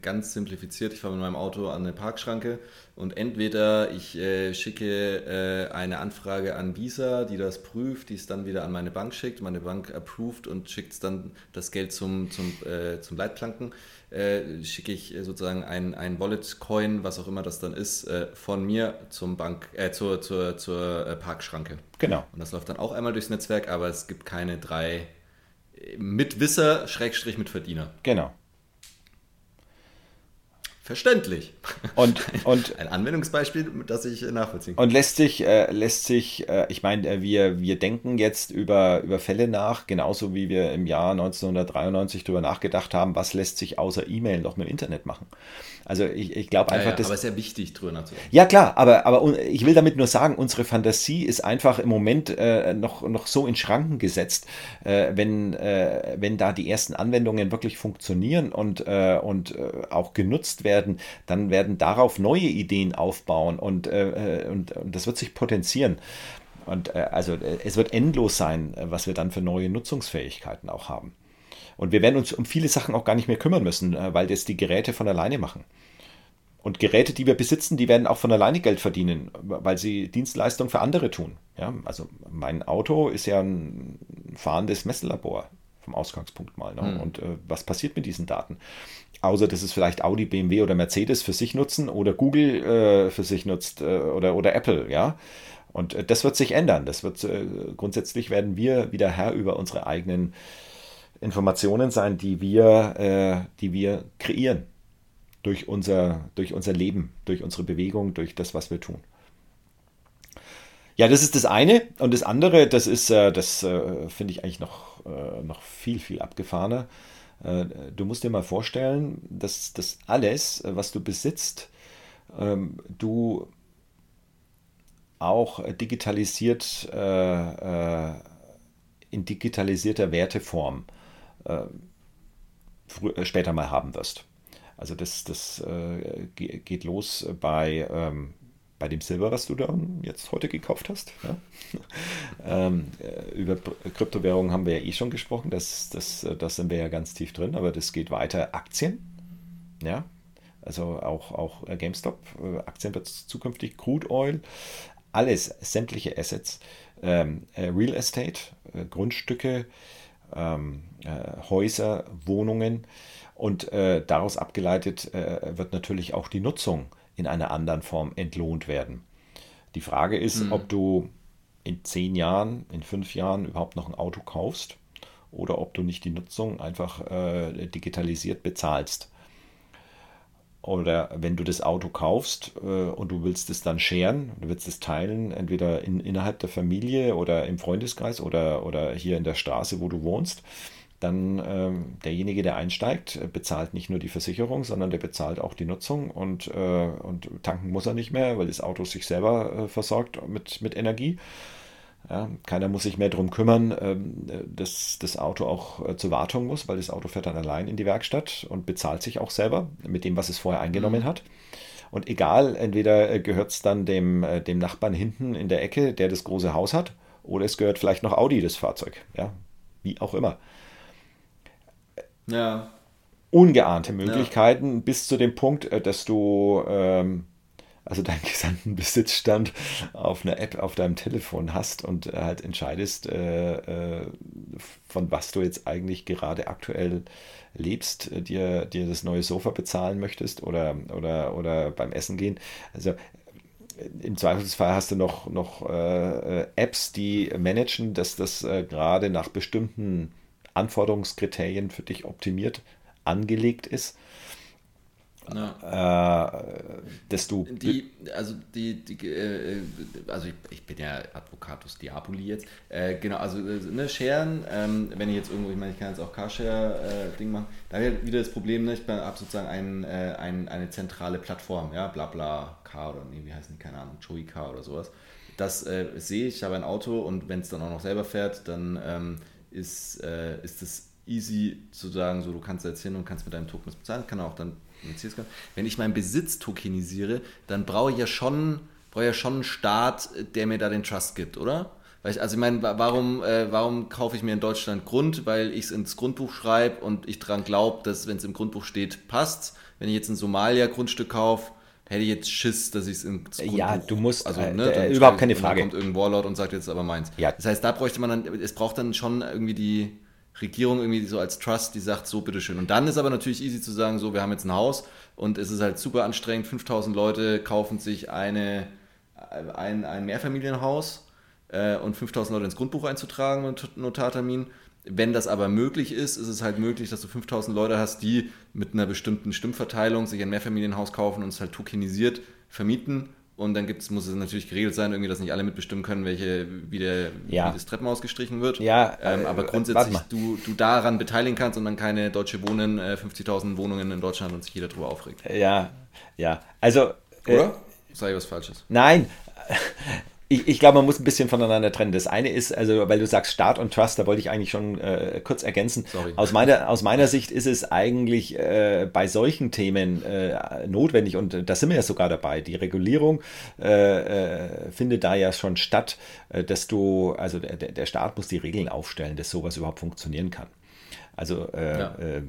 S1: ganz simplifiziert, ich fahre mit meinem Auto an eine Parkschranke und entweder ich äh, schicke äh, eine Anfrage an Visa, die das prüft, die es dann wieder an meine Bank schickt, meine Bank approved und schickt dann das Geld zum, zum, äh, zum Leitplanken, äh, schicke ich sozusagen ein, ein Wallet-Coin, was auch immer das dann ist, äh, von mir zum Bank, zur, zur, zur Parkschranke.
S2: Genau.
S1: Und das läuft dann auch einmal durchs Netzwerk, aber es gibt keine drei Mitwisser, Schrägstrich mit Verdiener.
S2: Genau.
S1: Verständlich.
S2: Und, *laughs* und
S1: ein Anwendungsbeispiel, das ich nachvollziehen
S2: kann. Und lässt sich, äh, lässt sich, äh, ich meine, äh, wir, wir denken jetzt über, über Fälle nach, genauso wie wir im Jahr 1993 darüber nachgedacht haben, was lässt sich außer E-Mail noch mit dem Internet machen. Also ich, ich glaube einfach, ja, ja,
S1: dass. Aber es ist ja wichtig, drüber nachzudenken.
S2: Ja, klar, aber, aber ich will damit nur sagen, unsere Fantasie ist einfach im Moment äh, noch, noch so in Schranken gesetzt, äh, wenn, äh, wenn da die ersten Anwendungen wirklich funktionieren und, äh, und äh, auch genutzt werden, dann werden darauf neue Ideen aufbauen und, äh, und, und das wird sich potenzieren. Und also es wird endlos sein, was wir dann für neue Nutzungsfähigkeiten auch haben. Und wir werden uns um viele Sachen auch gar nicht mehr kümmern müssen, weil das die Geräte von alleine machen. Und Geräte, die wir besitzen, die werden auch von alleine Geld verdienen, weil sie Dienstleistungen für andere tun. Ja, also mein Auto ist ja ein fahrendes Messlabor vom Ausgangspunkt mal. Ne? Mhm. Und äh, was passiert mit diesen Daten? Außer dass es vielleicht Audi, BMW oder Mercedes für sich nutzen oder Google äh, für sich nutzt äh, oder, oder Apple, ja. Und äh, das wird sich ändern. Das wird äh, grundsätzlich werden wir wieder Herr über unsere eigenen Informationen sein, die wir, äh, die wir kreieren durch unser, durch unser Leben, durch unsere Bewegung, durch das, was wir tun. Ja, das ist das eine. Und das andere, das ist, äh, das äh, finde ich eigentlich noch, äh, noch viel, viel abgefahrener. Du musst dir mal vorstellen, dass das alles, was du besitzt, ähm, du auch digitalisiert in digitalisierter Werteform später mal haben wirst. Also das, das äh, geht los bei, ähm, bei dem Silber, was du da jetzt heute gekauft hast. Ja? *laughs* ähm, äh, über Kryptowährungen haben wir ja eh schon gesprochen, das, das, äh, das sind wir ja ganz tief drin, aber das geht weiter. Aktien, ja, also auch, auch äh, GameStop, Aktien wird zukünftig, Crude Oil, alles, sämtliche Assets, ähm, Real Estate, äh, Grundstücke, ähm, äh, Häuser, Wohnungen, und äh, daraus abgeleitet äh, wird natürlich auch die Nutzung in einer anderen Form entlohnt werden. Die Frage ist, mhm. ob du in zehn Jahren, in fünf Jahren überhaupt noch ein Auto kaufst oder ob du nicht die Nutzung einfach äh, digitalisiert bezahlst. Oder wenn du das Auto kaufst äh, und du willst es dann scheren, du willst es teilen, entweder in, innerhalb der Familie oder im Freundeskreis oder, oder hier in der Straße, wo du wohnst, dann ähm, derjenige, der einsteigt, bezahlt nicht nur die Versicherung, sondern der bezahlt auch die Nutzung und, äh, und tanken muss er nicht mehr, weil das Auto sich selber äh, versorgt mit, mit Energie. Ja, keiner muss sich mehr darum kümmern, ähm, dass das Auto auch äh, zur Wartung muss, weil das Auto fährt dann allein in die Werkstatt und bezahlt sich auch selber mit dem, was es vorher eingenommen mhm. hat. Und egal, entweder äh, gehört es dann dem, äh, dem Nachbarn hinten in der Ecke, der das große Haus hat, oder es gehört vielleicht noch Audi, das Fahrzeug. Ja, wie auch immer.
S1: Ja.
S2: Ungeahnte Möglichkeiten ja. bis zu dem Punkt, dass du ähm, also deinen *laughs* gesamten Besitzstand auf einer App auf deinem Telefon hast und äh, halt entscheidest, äh, äh, von was du jetzt eigentlich gerade aktuell lebst, äh, dir, dir das neue Sofa bezahlen möchtest oder, oder, oder beim Essen gehen. Also im Zweifelsfall hast du noch, noch äh, Apps, die managen, dass das äh, gerade nach bestimmten Anforderungskriterien für dich optimiert angelegt ist. Ja. Äh, du.
S1: Die, also die, die äh, also ich, ich, bin ja Advocatus Diaboli jetzt. Äh, genau, also äh, ne, Scheren, ähm, wenn ich jetzt irgendwo, ich meine, ich kann jetzt auch Carshare-Ding machen, da habe ich wieder das Problem, ne, ich habe sozusagen ein, äh, ein, eine zentrale Plattform, ja, Blabla Car oder nee, wie heißen die, keine Ahnung, Joey Car oder sowas. Das äh, sehe ich, ich habe ein Auto und wenn es dann auch noch selber fährt, dann ähm, ist, ist es easy zu sagen, so du kannst jetzt hin und kannst mit deinem Token das bezahlen, kann auch dann wenn ich meinen Besitz tokenisiere, dann brauche ich ja schon, brauche ja schon einen Staat, der mir da den Trust gibt, oder? also ich meine, warum, äh, warum kaufe ich mir in Deutschland Grund? Weil ich es ins Grundbuch schreibe und ich daran glaube, dass wenn es im Grundbuch steht, passt. Wenn ich jetzt ein Somalia Grundstück kaufe, hätte ich jetzt Schiss, dass ich es ins
S2: Grundbuch... Ja, du musst,
S1: also, äh, ne,
S2: äh, überhaupt keine Frage.
S1: Dann kommt irgendein Warlord und sagt jetzt aber meins. Ja. Das heißt, da bräuchte man dann, es braucht dann schon irgendwie die Regierung irgendwie so als Trust, die sagt, so bitteschön. Und dann ist aber natürlich easy zu sagen, so, wir haben jetzt ein Haus und es ist halt super anstrengend, 5000 Leute kaufen sich eine, ein, ein Mehrfamilienhaus äh, und 5000 Leute ins Grundbuch einzutragen mit Notartermin. Wenn das aber möglich ist, ist es halt möglich, dass du 5000 Leute hast, die mit einer bestimmten Stimmverteilung sich ein Mehrfamilienhaus kaufen und es halt tokenisiert vermieten und dann gibt's, muss es natürlich geregelt sein, irgendwie, dass nicht alle mitbestimmen können, welche, wie, der,
S2: ja.
S1: wie das Treppenhaus gestrichen wird.
S2: Ja,
S1: ähm, aber äh, grundsätzlich du, du daran beteiligen kannst und dann keine Deutsche Wohnen, äh, 50.000 Wohnungen in Deutschland und sich jeder darüber aufregt.
S2: Ja, ja. Also.
S1: Äh, Oder? Äh, Sag ich was Falsches?
S2: Nein ich, ich glaube, man muss ein bisschen voneinander trennen. Das eine ist, also weil du sagst Start und Trust, da wollte ich eigentlich schon äh, kurz ergänzen. Sorry. Aus meiner, aus meiner Sicht ist es eigentlich äh, bei solchen Themen äh, notwendig und äh, da sind wir ja sogar dabei. Die Regulierung äh, äh, findet da ja schon statt, äh, dass du, also der, der Staat muss die Regeln aufstellen, dass sowas überhaupt funktionieren kann. Also äh, ja. äh,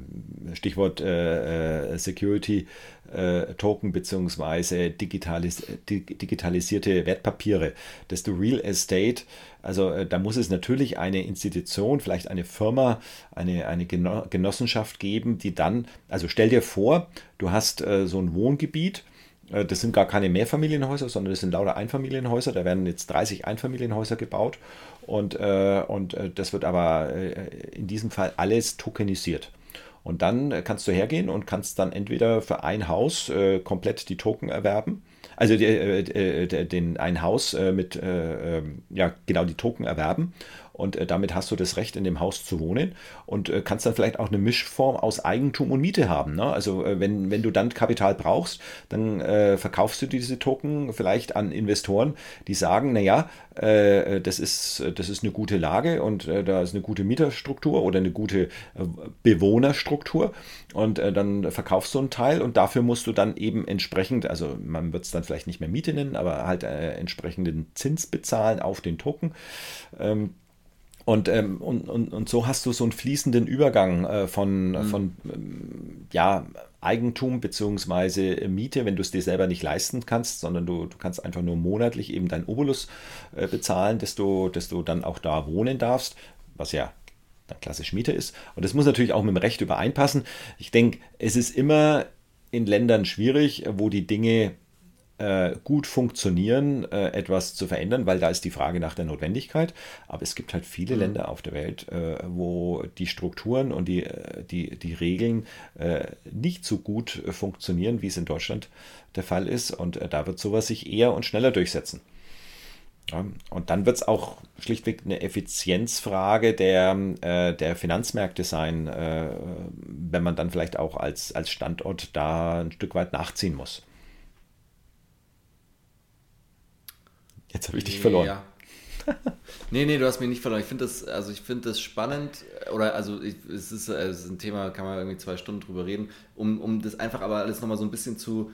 S2: Stichwort äh, äh Security äh, Token beziehungsweise digitalis digitalisierte Wertpapiere, dass du Real Estate, also äh, da muss es natürlich eine Institution, vielleicht eine Firma, eine, eine Genossenschaft geben, die dann, also stell dir vor, du hast so ein Wohngebiet, das sind gar keine Mehrfamilienhäuser, sondern das sind lauter Einfamilienhäuser. Da werden jetzt 30 Einfamilienhäuser gebaut und, äh, und äh, das wird aber äh, in diesem Fall alles tokenisiert. Und dann äh, kannst du hergehen und kannst dann entweder für ein Haus äh, komplett die Token erwerben, also den, ein Haus mit, ähm, ja, genau die Token erwerben und äh, damit hast du das Recht, in dem Haus zu wohnen und äh, kannst dann vielleicht auch eine Mischform aus Eigentum und Miete haben. Ne? Also äh, wenn, wenn du dann Kapital brauchst, dann äh, verkaufst du diese Token vielleicht an Investoren, die sagen, naja, äh, das, ist, das ist eine gute Lage und äh, da ist eine gute Mieterstruktur oder eine gute Bewohnerstruktur und dann verkaufst du einen Teil und dafür musst du dann eben entsprechend, also man wird es dann vielleicht nicht mehr Miete nennen, aber halt entsprechenden Zins bezahlen auf den Token. Ähm, und, ähm, und, und, und so hast du so einen fließenden Übergang äh, von, mhm. von ähm, ja, Eigentum bzw. Miete, wenn du es dir selber nicht leisten kannst, sondern du, du kannst einfach nur monatlich eben deinen Obolus äh, bezahlen, dass du, dass du dann auch da wohnen darfst, was ja dann klassisch Miete ist. Und das muss natürlich auch mit dem Recht übereinpassen. Ich denke, es ist immer in Ländern schwierig, wo die Dinge gut funktionieren, äh, etwas zu verändern, weil da ist die Frage nach der Notwendigkeit. Aber es gibt halt viele mhm. Länder auf der Welt, äh, wo die Strukturen und die, äh, die, die Regeln äh, nicht so gut funktionieren, wie es in Deutschland der Fall ist. Und äh, da wird sowas sich eher und schneller durchsetzen. Und dann wird es auch schlichtweg eine Effizienzfrage der, äh, der Finanzmärkte sein, äh, wenn man dann vielleicht auch als, als Standort da ein Stück weit nachziehen muss. Jetzt habe ich dich verloren. Ja.
S1: nee, nee, du hast mich nicht verloren. Ich finde das, also ich finde das spannend, oder also ich, es, ist, es ist ein Thema, kann man irgendwie zwei Stunden drüber reden, um, um das einfach aber alles nochmal so ein bisschen zu,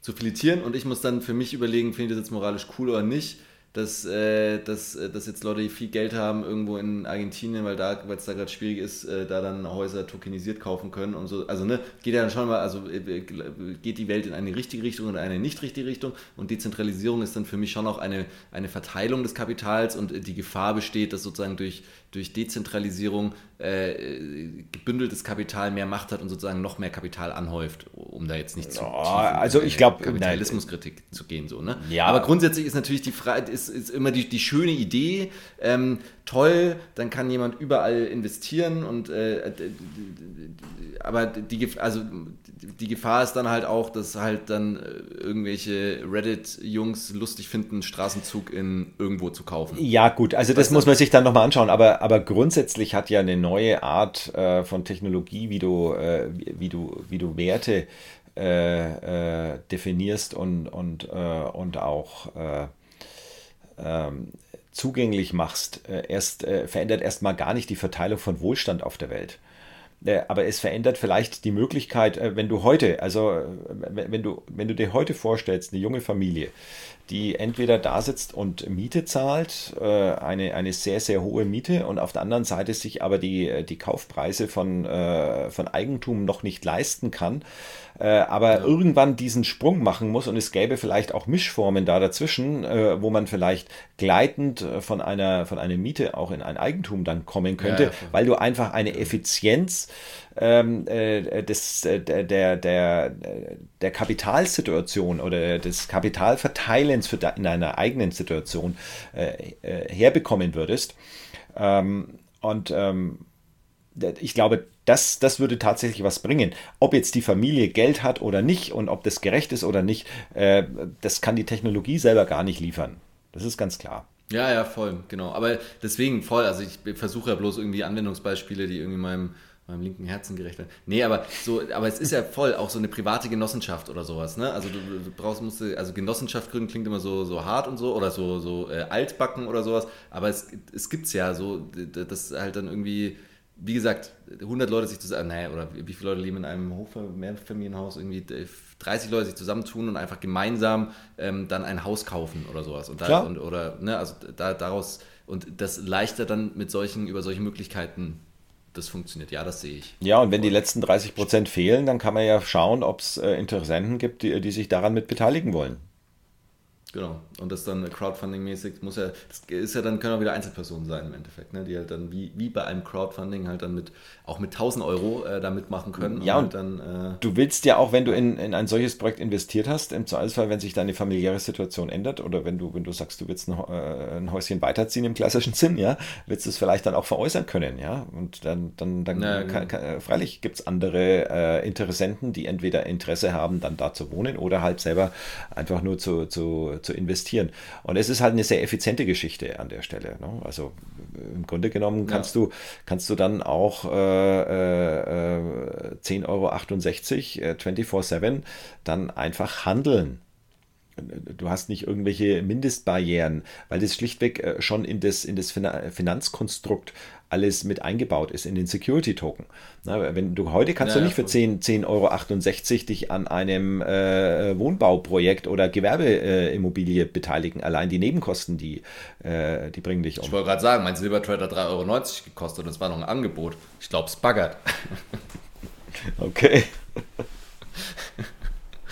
S1: zu filetieren und ich muss dann für mich überlegen, finde ich das jetzt moralisch cool oder nicht dass, äh, dass, äh, dass jetzt Leute, die viel Geld haben, irgendwo in Argentinien, weil da, es da gerade schwierig ist, äh, da dann Häuser tokenisiert kaufen können und so. Also ne, geht ja dann schon mal, also äh, geht die Welt in eine richtige Richtung oder eine nicht richtige Richtung und Dezentralisierung ist dann für mich schon auch eine, eine Verteilung des Kapitals und die Gefahr besteht, dass sozusagen durch, durch Dezentralisierung äh, gebündeltes Kapital mehr Macht hat und sozusagen noch mehr Kapital anhäuft, um da jetzt nicht zu
S2: oh, also ich glaube
S1: Kapitalismuskritik zu gehen so ne.
S2: Ja.
S1: Aber grundsätzlich ist natürlich die Frage ist, ist immer die, die schöne Idee. Ähm, toll, dann kann jemand überall investieren und äh, aber die, also die Gefahr ist dann halt auch, dass halt dann äh, irgendwelche Reddit-Jungs lustig finden, Straßenzug in irgendwo zu kaufen.
S2: Ja, gut, also das weißt muss man sich dann nochmal anschauen, aber, aber grundsätzlich hat ja eine neue Art äh, von Technologie, wie du, äh, wie, du, wie du Werte äh, äh, definierst und, und, und auch ähm, zugänglich machst, äh, erst, äh, verändert erstmal gar nicht die Verteilung von Wohlstand auf der Welt. Äh, aber es verändert vielleicht die Möglichkeit, äh, wenn du heute, also äh, wenn du, wenn du dir heute vorstellst, eine junge Familie, die entweder da sitzt und Miete zahlt, eine, eine sehr, sehr hohe Miete und auf der anderen Seite sich aber die, die Kaufpreise von, von Eigentum noch nicht leisten kann, aber irgendwann diesen Sprung machen muss und es gäbe vielleicht auch Mischformen da dazwischen, wo man vielleicht gleitend äh, von einer, von einer Miete auch in ein Eigentum dann kommen könnte, ja, ja, weil du einfach eine Effizienz ähm, äh, des, äh, der, der, der, Kapitalsituation oder des Kapitalverteilens für da, in einer eigenen Situation äh, äh, herbekommen würdest. Ähm, und ähm, ich glaube, das, das würde tatsächlich was bringen. Ob jetzt die Familie Geld hat oder nicht und ob das gerecht ist oder nicht, äh, das kann die Technologie selber gar nicht liefern. Das ist ganz klar.
S1: Ja, ja, voll, genau. Aber deswegen voll, also ich versuche ja bloß irgendwie Anwendungsbeispiele, die irgendwie meinem, meinem linken Herzen gerecht werden. Nee, aber so, aber es ist ja voll auch so eine private Genossenschaft oder sowas, ne? Also du, du brauchst, musst, also Genossenschaft gründen klingt immer so, so hart und so oder so, so äh, altbacken oder sowas, aber es, es gibt's ja so, das halt dann irgendwie wie gesagt, 100 Leute sich zusammen, naja, oder wie viele Leute leben in einem Hochmehrfamilienhaus, irgendwie 30 Leute sich zusammentun und einfach gemeinsam ähm, dann ein Haus kaufen oder sowas. Und da, und, oder, ne, also da, daraus, und das leichter dann mit solchen, über solche Möglichkeiten das funktioniert. Ja, das sehe ich.
S2: Ja, und wenn die letzten 30 Prozent fehlen, dann kann man ja schauen, ob es äh, Interessenten gibt, die, die sich daran mit beteiligen wollen.
S1: Genau. Und das dann Crowdfunding-mäßig muss ja, das ist ja dann, können auch wieder Einzelpersonen sein im Endeffekt, ne? die halt dann wie, wie bei einem Crowdfunding halt dann mit, auch mit 1000 Euro äh, da mitmachen können.
S2: Ja,
S1: und,
S2: halt dann, äh, du willst ja auch, wenn du in, in ein solches Projekt investiert hast, im Zweifelsfall, wenn sich deine familiäre Situation ändert oder wenn du, wenn du sagst, du willst ein, äh, ein Häuschen weiterziehen im klassischen *laughs* Sinn, ja, willst du es vielleicht dann auch veräußern können, ja. Und dann, dann, dann ja, kann, kann, äh, freilich gibt es andere äh, Interessenten, die entweder Interesse haben, dann da zu wohnen oder halt selber einfach nur zu, zu, zu investieren. Und es ist halt eine sehr effiziente Geschichte an der Stelle. Ne? Also im Grunde genommen kannst ja. du kannst du dann auch äh, äh, 10,68 Euro äh, 24-7 dann einfach handeln du hast nicht irgendwelche Mindestbarrieren, weil das schlichtweg äh, schon in das, in das Finanzkonstrukt alles mit eingebaut ist, in den Security-Token. Wenn du heute kannst ja, du nicht für 10,68 10 Euro dich an einem äh, Wohnbauprojekt oder Gewerbeimmobilie äh, beteiligen. Allein die Nebenkosten, die, äh, die bringen dich
S1: um. Ich wollte gerade sagen, mein Silbertrade hat 3,90 Euro gekostet und es war noch ein Angebot. Ich glaube, es baggert.
S2: okay. *laughs*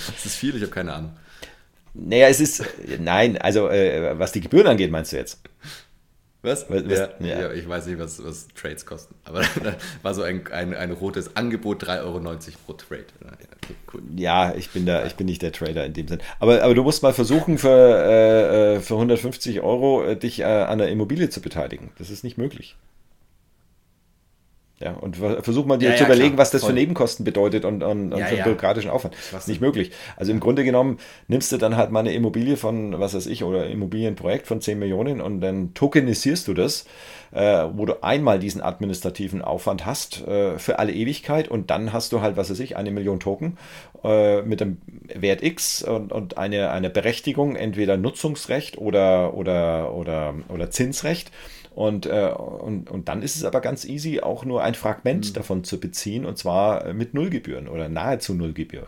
S1: Das ist viel, ich habe keine Ahnung.
S2: Naja, es ist. Nein, also äh, was die Gebühren angeht, meinst du jetzt?
S1: Was? was ja, ja. ich weiß nicht, was, was Trades kosten. Aber *laughs* da war so ein, ein, ein rotes Angebot, 3,90 Euro pro Trade.
S2: Ja, okay, cool. ja, ich bin da, ich bin nicht der Trader in dem Sinn. Aber, aber du musst mal versuchen, für, äh, äh für 150 Euro äh, dich äh, an der Immobilie zu beteiligen. Das ist nicht möglich. Ja, und versuch mal dir ja, zu ja, überlegen, klar, was das voll. für Nebenkosten bedeutet und, und, und für bürokratischen Aufwand. Das ist nicht möglich. Also im Grunde genommen nimmst du dann halt mal eine Immobilie von, was weiß ich, oder Immobilienprojekt von 10 Millionen und dann tokenisierst du das, äh, wo du einmal diesen administrativen Aufwand hast äh, für alle Ewigkeit und dann hast du halt, was weiß ich, eine Million Token äh, mit dem Wert X und, und eine, eine Berechtigung, entweder Nutzungsrecht oder, oder, oder, oder Zinsrecht. Und, äh, und, und dann ist es aber ganz easy, auch nur ein Fragment mhm. davon zu beziehen, und zwar mit Nullgebühren oder nahezu Nullgebühr.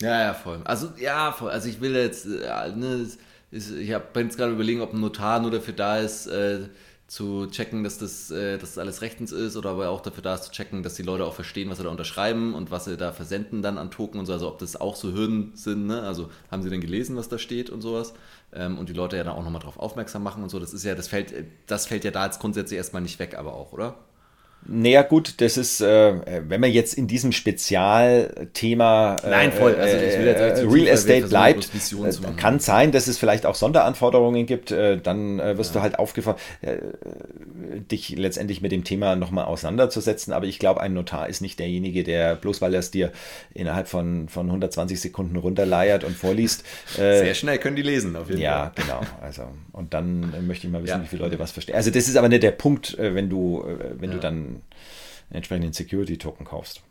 S1: Ja, ja, voll. Also, ja, voll. Also, ich will jetzt, äh, ne, ich habe jetzt gerade überlegen, ob ein Notar nur dafür da ist, äh, zu checken, dass das, äh, dass das alles rechtens ist oder aber auch dafür da ist zu checken, dass die Leute auch verstehen, was sie da unterschreiben und was sie da versenden dann an Token und so, also ob das auch so Hürden sind, ne? also haben sie denn gelesen, was da steht und sowas ähm, und die Leute ja dann auch nochmal drauf aufmerksam machen und so, das ist ja, das fällt, das fällt ja da jetzt grundsätzlich erstmal nicht weg, aber auch, oder?
S2: Naja, gut, das ist, äh, wenn man jetzt in diesem Spezialthema äh, Nein, voll. Also, ich will jetzt äh, Real Estate bleibt, äh, kann sein, dass es vielleicht auch Sonderanforderungen gibt, äh, dann äh, wirst ja. du halt aufgefordert, dich letztendlich mit dem Thema nochmal auseinanderzusetzen. Aber ich glaube, ein Notar ist nicht derjenige, der, bloß weil er es dir innerhalb von, von 120 Sekunden runterleiert und vorliest. *laughs*
S1: Sehr schnell können die lesen,
S2: auf jeden ja, Fall. Ja, genau. Also, und dann möchte ich mal wissen, ja. wie viele Leute was verstehen. Also, das ist aber nicht der Punkt, wenn du, wenn ja. du dann entsprechenden Security-Token kaufst.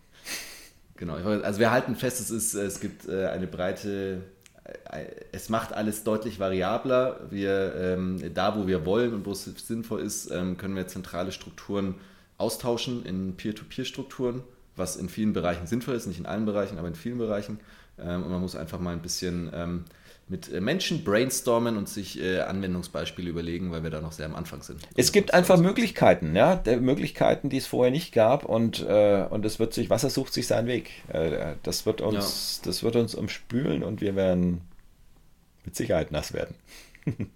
S1: Genau, also wir halten fest, es, ist, es gibt äh, eine breite, äh, es macht alles deutlich variabler. Wir, ähm, da, wo wir wollen und wo es sinnvoll ist, ähm, können wir zentrale Strukturen austauschen in Peer-to-Peer-Strukturen, was in vielen Bereichen sinnvoll ist, nicht in allen Bereichen, aber in vielen Bereichen. Ähm, und man muss einfach mal ein bisschen mit äh, Menschen brainstormen und sich äh, Anwendungsbeispiele überlegen, weil wir da noch sehr am Anfang sind.
S2: Es gibt einfach Möglichkeiten, ja, der Möglichkeiten, die es vorher nicht gab und, äh, und es wird sich, Wasser sucht sich seinen Weg. Äh, das wird uns, ja. das wird uns umspülen und wir werden mit Sicherheit nass werden. *laughs*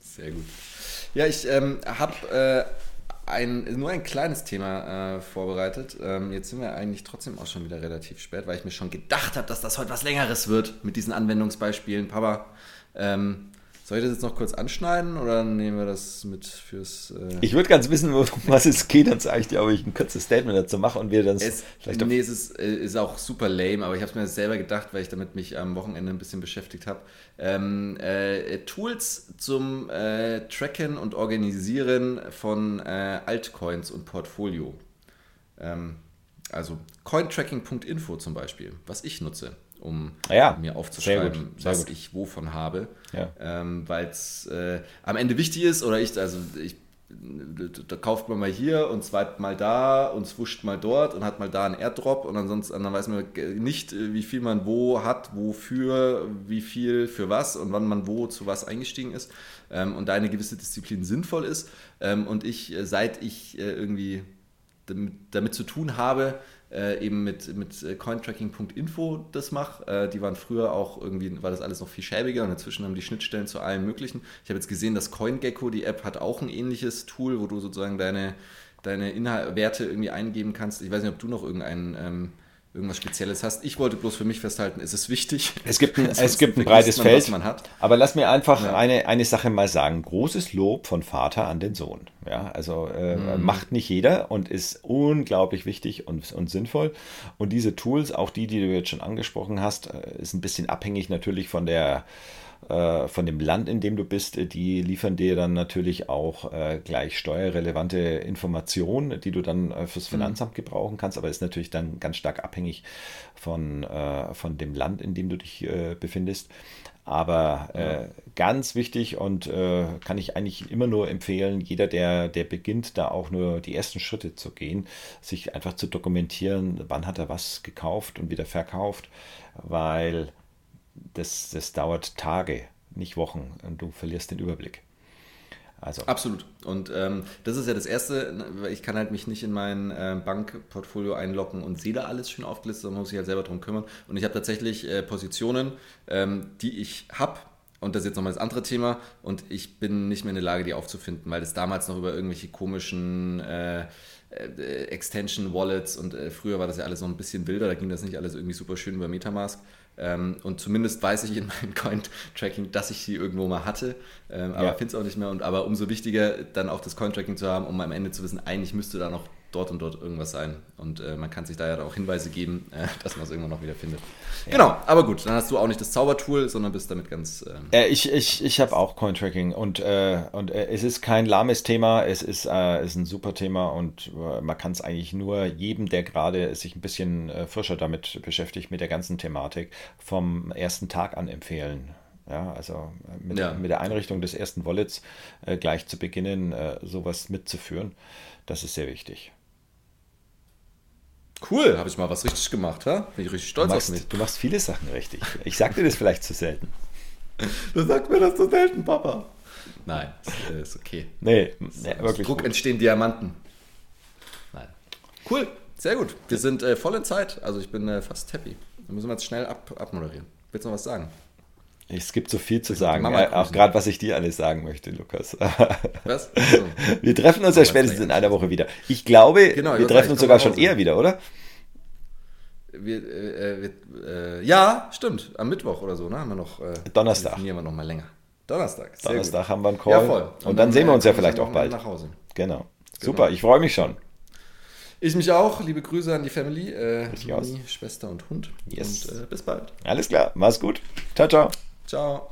S1: sehr gut. Ja, ich ähm, habe äh, ein, nur ein kleines Thema äh, vorbereitet. Ähm, jetzt sind wir eigentlich trotzdem auch schon wieder relativ spät, weil ich mir schon gedacht habe, dass das heute was Längeres wird mit diesen Anwendungsbeispielen. Papa, ähm, soll ich das jetzt noch kurz anschneiden oder nehmen wir das mit fürs.
S2: Äh ich würde ganz wissen, um was es geht, dann sage ich dir, ob ich ein kurzes Statement dazu mache und wir dann.
S1: Es, vielleicht nee, es ist, äh, ist auch super lame, aber ich habe es mir selber gedacht, weil ich damit mich am Wochenende ein bisschen beschäftigt habe. Ähm, äh, Tools zum äh, Tracken und Organisieren von äh, Altcoins und Portfolio. Ähm, also cointracking.info zum Beispiel, was ich nutze um ja, mir aufzuschreiben, sehr gut, sehr was gut. ich wovon habe. Ja. Ähm, Weil es äh, am Ende wichtig ist, oder ich, also ich, da kauft man mal hier und zweibt mal da und swuscht mal dort und hat mal da einen Airdrop und ansonsten dann weiß man nicht, wie viel man wo hat, wofür, wie viel für was und wann man wo zu was eingestiegen ist ähm, und da eine gewisse Disziplin sinnvoll ist. Ähm, und ich, äh, seit ich äh, irgendwie damit, damit zu tun habe, äh, eben mit, mit äh, cointracking.info das mache. Äh, die waren früher auch irgendwie, war das alles noch viel schäbiger und inzwischen haben die Schnittstellen zu allen möglichen. Ich habe jetzt gesehen, dass CoinGecko, die App, hat auch ein ähnliches Tool, wo du sozusagen deine, deine Inhal Werte irgendwie eingeben kannst. Ich weiß nicht, ob du noch irgendeinen ähm, irgendwas Spezielles hast. Ich wollte bloß für mich festhalten, es ist wichtig.
S2: Es gibt ein, *laughs* es gibt ein *laughs* breites man, Feld, aber lass mir einfach ja. eine, eine Sache mal sagen. Großes Lob von Vater an den Sohn. Ja, also äh, mhm. macht nicht jeder und ist unglaublich wichtig und, und sinnvoll. Und diese Tools, auch die, die du jetzt schon angesprochen hast, äh, ist ein bisschen abhängig natürlich von der von dem Land, in dem du bist, äh, die liefern dir dann natürlich auch äh, gleich steuerrelevante Informationen, die du dann äh, fürs mhm. Finanzamt gebrauchen kannst, aber ist natürlich dann ganz stark abhängig von, äh, von dem Land, in dem du dich äh, befindest. Aber äh, ganz wichtig und äh, kann ich eigentlich immer nur empfehlen, jeder, der, der beginnt, da auch nur die ersten Schritte zu gehen, sich einfach zu dokumentieren, wann hat er was gekauft und wieder verkauft, weil das, das dauert Tage, nicht Wochen und du verlierst den Überblick.
S1: Also. Absolut. Und ähm, das ist ja das Erste, ne, ich kann halt mich nicht in mein äh, Bankportfolio einloggen und sehe da alles schön aufgelistet, sondern muss ich halt selber darum kümmern. Und ich habe tatsächlich äh, Positionen, ähm, die ich habe, und das ist jetzt nochmal das andere Thema, und ich bin nicht mehr in der Lage, die aufzufinden, weil das damals noch über irgendwelche komischen äh, äh Extension-Wallets und äh, früher war das ja alles noch ein bisschen wilder, da ging das nicht alles irgendwie super schön über Metamask Ähm, und zumindest weiß ich in meinem Coin-Tracking, dass ich sie irgendwo mal hatte, ähm, aber ja. finde es auch nicht mehr. Und aber umso wichtiger, dann auch das Coin-Tracking zu haben, um am Ende zu wissen, eigentlich müsste da noch dort und dort irgendwas sein. Und äh, man kann sich da ja auch Hinweise geben, äh, *laughs* dass man es irgendwann noch wieder findet. Ja. Genau, aber gut, dann hast du auch nicht das Zaubertool, sondern bist damit ganz.
S2: Ähm, äh, ich ich, ich habe auch Cointracking und, äh, und äh, es ist kein lahmes Thema, es ist, äh, ist ein super Thema und man kann es eigentlich nur jedem, der gerade sich ein bisschen frischer damit beschäftigt, mit der ganzen Thematik, vom ersten Tag an empfehlen. Ja, also mit, ja. mit der Einrichtung des ersten Wallets gleich zu beginnen, sowas mitzuführen, das ist sehr wichtig.
S1: Cool, habe ich mal was richtig gemacht, ha? Bin ich richtig stolz
S2: machst,
S1: auf mich.
S2: Du machst viele Sachen richtig. Ich sag dir das vielleicht zu selten. *laughs*
S1: Du sagst mir das zu selten, Papa. Nein, ist, äh, ist okay.
S2: Nee, nee wirklich.
S1: Druck gut. entstehen Diamanten. Nein. Cool, sehr gut. Wir sind äh, voll in Zeit. Also ich bin äh, fast happy. Dann müssen wir jetzt schnell ab, abmoderieren. Willst du noch was sagen?
S2: Es gibt so viel zu sagen, äh, auch gerade was ich dir alles sagen möchte, Lukas. *laughs* Was? So. Wir treffen uns ja spätestens in einer Woche wieder. Ich glaube, genau, wir treffen uns sogar schon eher wieder, oder?
S1: Wir, äh, wir, äh, ja, stimmt. Am Mittwoch oder so, ne? Haben wir noch. Äh,
S2: Donnerstag.
S1: Wir noch mal länger. Donnerstag.
S2: Donnerstag gut. haben wir einen Call. Ja, voll. Und, und dann, dann, sehen wir uns ja vielleicht auch bald.
S1: Nach Hause.
S2: Genau. genau. Super, ich freue mich schon.
S1: Ich mich auch. Liebe Grüße an die Family. Äh, Schwester und Hund.
S2: Yes.
S1: Und äh, bis bald.
S2: Alles klar. Mach's gut. Ciao, ciao.
S1: Ciao.